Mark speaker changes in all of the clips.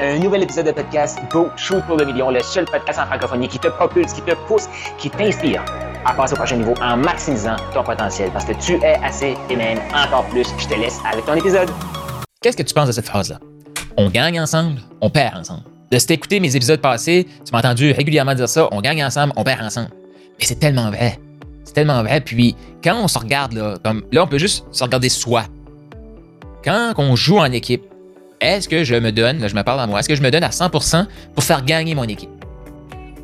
Speaker 1: Un nouvel épisode de podcast Go Shoot pour le million, le seul podcast en francophonie qui te propulse, qui te pousse, qui t'inspire à passer au prochain niveau en maximisant ton potentiel parce que tu es assez et même encore plus. Je te laisse avec ton épisode.
Speaker 2: Qu'est-ce que tu penses de cette phrase-là? On gagne ensemble, on perd ensemble. De t'écouter mes épisodes passés, tu m'as entendu régulièrement dire ça, on gagne ensemble, on perd ensemble. Mais c'est tellement vrai. C'est tellement vrai. Puis quand on se regarde, là, comme, là, on peut juste se regarder soi. Quand on joue en équipe, est-ce que je me donne, là, je me parle à moi, est-ce que je me donne à 100% pour faire gagner mon équipe?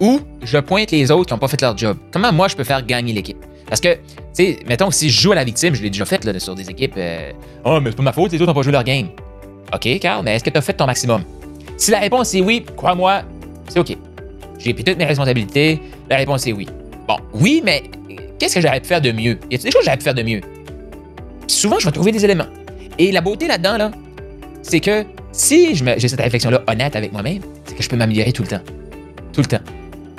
Speaker 2: Ou je pointe les autres qui n'ont pas fait leur job? Comment moi je peux faire gagner l'équipe? Parce que, tu sais, mettons, si je joue à la victime, je l'ai déjà fait là, sur des équipes. Euh, oh, mais c'est pas ma faute, les autres n'ont pas joué leur game. OK, Carl, mais est-ce que tu as fait ton maximum? Si la réponse est oui, crois-moi, c'est OK. J'ai pris toutes mes responsabilités. La réponse est oui. Bon, oui, mais qu'est-ce que j'aurais pu faire de mieux? Y a des choses que j'aurais pu faire de mieux? souvent, je vais trouver des éléments. Et la beauté là-dedans, là, c'est que si j'ai cette réflexion-là honnête avec moi-même, c'est que je peux m'améliorer tout le temps. Tout le temps.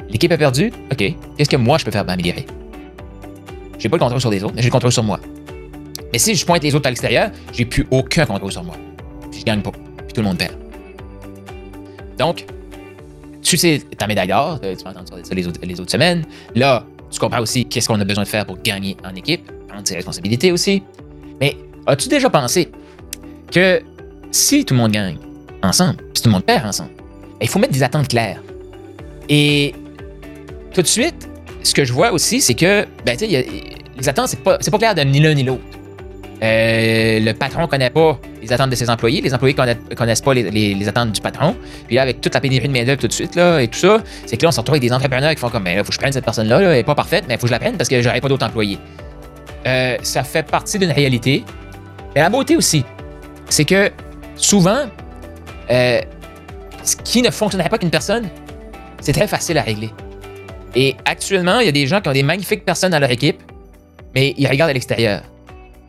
Speaker 2: L'équipe a perdu, OK. Qu'est-ce que moi je peux faire pour m'améliorer? J'ai pas le contrôle sur les autres, mais j'ai le contrôle sur moi. Mais si je pointe les autres à l'extérieur, j'ai plus aucun contrôle sur moi. Puis je gagne pas. Puis tout le monde perd. Donc, tu sais ta médaille d'or, euh, tu m'as entendu ça les autres, les autres semaines. Là, tu comprends aussi qu'est-ce qu'on a besoin de faire pour gagner en équipe, prendre ses responsabilités aussi. Mais as-tu déjà pensé que si tout le monde gagne ensemble, si tout le monde perd ensemble, il faut mettre des attentes claires. Et tout de suite, ce que je vois aussi, c'est que ben, y a, les attentes, c'est pas, pas clair de ni l'un ni l'autre. Euh, le patron connaît pas les attentes de ses employés, les employés connaissent, connaissent pas les, attentes du patron. Puis là, avec toute la pénurie de main-d'œuvre tout de suite, là, et tout ça, c'est que là, on se retrouve avec des entrepreneurs qui font comme, ben là, faut que je prenne cette personne-là, elle est pas parfaite, mais il faut que je la prenne parce que j'aurai pas d'autres employés. Euh, ça fait partie d'une réalité. Mais la beauté aussi, c'est que souvent, euh, ce qui ne fonctionnerait pas qu'une personne, c'est très facile à régler. Et actuellement, il y a des gens qui ont des magnifiques personnes dans leur équipe, mais ils regardent à l'extérieur.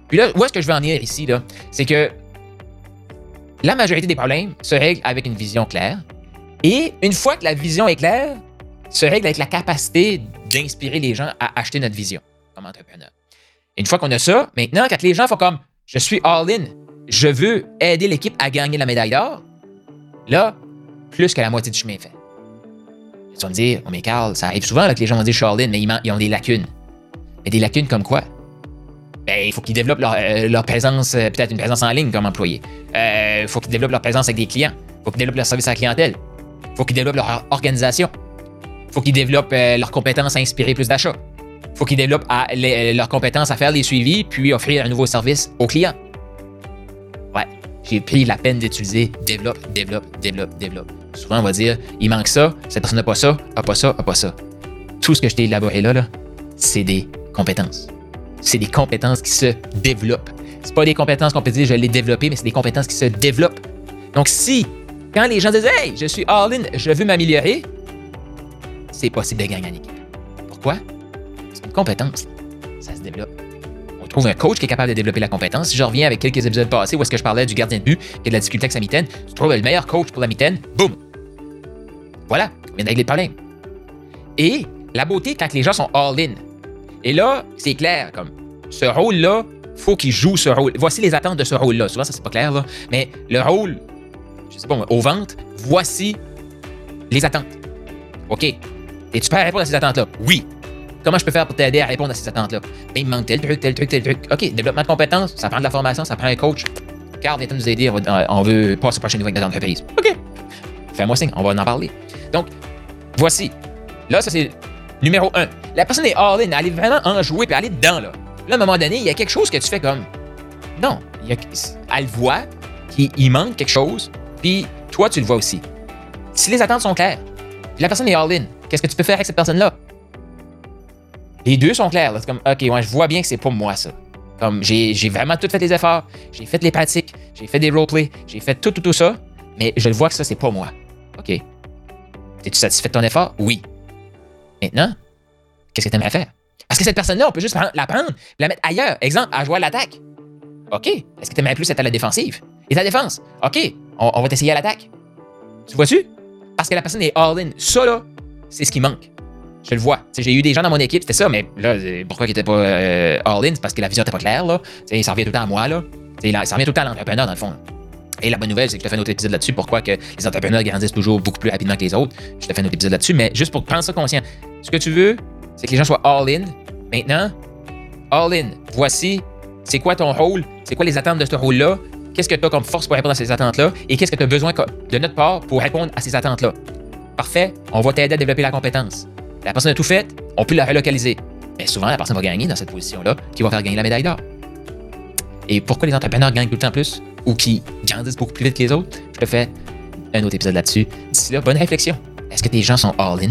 Speaker 2: Puis là, où est-ce que je veux en venir ici? C'est que la majorité des problèmes se règlent avec une vision claire. Et une fois que la vision est claire, se règle avec la capacité d'inspirer les gens à acheter notre vision comme entrepreneur. une fois qu'on a ça, maintenant, quand les gens font comme je suis all-in, je veux aider l'équipe à gagner la médaille d'or, là, plus que la moitié du chemin est fait. Tu vas me dire, oh mais Carl, ça arrive souvent que les gens vont dire Charlene, mais ils, ont des lacunes. Mais des lacunes comme quoi? Ben, il faut qu'ils développent leur, euh, présence, euh, peut-être une présence en ligne comme employé. Il euh, faut qu'ils développent leur présence avec des clients. Il faut qu'ils développent leur service à la clientèle. Il faut qu'ils développent leur organisation. Il faut qu'ils développent leurs compétences à inspirer plus d'achats. Il faut qu'ils développent leurs compétences à faire des suivis puis offrir un nouveau service aux clients j'ai pris la peine d'utiliser développe, développe, développe, développe. Souvent, on va dire, il manque ça, cette personne n'a pas ça, n'a pas ça, n'a pas ça. Tout ce que je t'ai élaboré là, là c'est des compétences. C'est des compétences qui se développent. C'est pas des compétences qu'on peut dire je l'ai développé, mais c'est des compétences qui se développent. Donc, si, quand les gens disent Hey, je suis all-in, je veux m'améliorer, c'est possible de gagner en équipe. Pourquoi? C'est une compétence. Ça se développe trouve un coach qui est capable de développer la compétence. Si je reviens avec quelques épisodes passés où est-ce que je parlais du gardien de but a de la difficulté avec sa mitaine, tu trouves le meilleur coach pour la mitaine, boum! Voilà, on vient de régler le problème. Et la beauté quand les gens sont all-in. Et là, c'est clair, comme ce rôle-là, faut qu'il joue ce rôle. Voici les attentes de ce rôle-là. Souvent, ça, c'est pas clair, là. Mais le rôle, je sais pas, au ventre, voici les attentes. OK? Es-tu prêt à répondre à ces attentes-là? Oui. Comment je peux faire pour t'aider à répondre à ces attentes-là? Ben, il manque tel truc, tel truc, tel truc. OK, développement de compétences, ça prend de la formation, ça prend un coach. Carl viens nous aider, on, veut passer au prochain niveau avec notre entreprise. OK. Fais-moi signe, on va en parler. Donc, voici. Là, ça, c'est numéro un. La personne est all-in, elle est vraiment en jouer, puis elle est dedans, là. Là, à un moment donné, il y a quelque chose que tu fais comme. Non. elle voit qu'il manque quelque chose, puis toi, tu le vois aussi. Si les attentes sont claires, la personne est all-in, qu'est-ce que tu peux faire avec cette personne-là? Les deux sont clairs. C'est comme, OK, je vois bien que c'est pas moi, ça. Comme, j'ai vraiment tout fait les efforts, j'ai fait les pratiques, j'ai fait des roleplays, j'ai fait tout, tout, tout ça, mais je vois que ça, c'est pas moi. OK. Es-tu satisfait de ton effort? Oui. Maintenant, qu'est-ce que tu aimerais faire? Parce que cette personne-là, on peut juste la prendre la mettre ailleurs. Exemple, à jouer à l'attaque. OK. Est-ce que tu plus être à la défensive? Et ta défense? OK. On, va t'essayer à l'attaque. Tu vois-tu? Parce que la personne est all-in. Ça, là, c'est ce qui manque. Je le vois. J'ai eu des gens dans mon équipe, c'était ça, mais là, pourquoi ils n'étaient pas euh, all-in? C'est parce que la vision n'était pas claire. Là. ça revient tout le temps à moi. Ça revient tout le temps à l'entrepreneur, dans le fond. Et la bonne nouvelle, c'est que je te fais un autre épisode là-dessus. Pourquoi que les entrepreneurs grandissent toujours beaucoup plus rapidement que les autres. Je te fais un autre épisode là-dessus. Mais juste pour prendre ça conscient, ce que tu veux, c'est que les gens soient all-in. Maintenant, all-in. Voici, c'est quoi ton rôle? C'est quoi les attentes de ce rôle-là? Qu'est-ce que tu as comme force pour répondre à ces attentes-là? Et qu'est-ce que tu as besoin de notre part pour répondre à ces attentes-là? Parfait, on va t'aider à développer la compétence. La personne a tout fait, on peut la relocaliser. Mais souvent, la personne va gagner dans cette position-là, qui va faire gagner la médaille d'or. Et pourquoi les entrepreneurs gagnent tout le temps plus ou qui grandissent beaucoup plus vite que les autres? Je te fais un autre épisode là-dessus. D'ici là, bonne réflexion. Est-ce que tes gens sont all-in?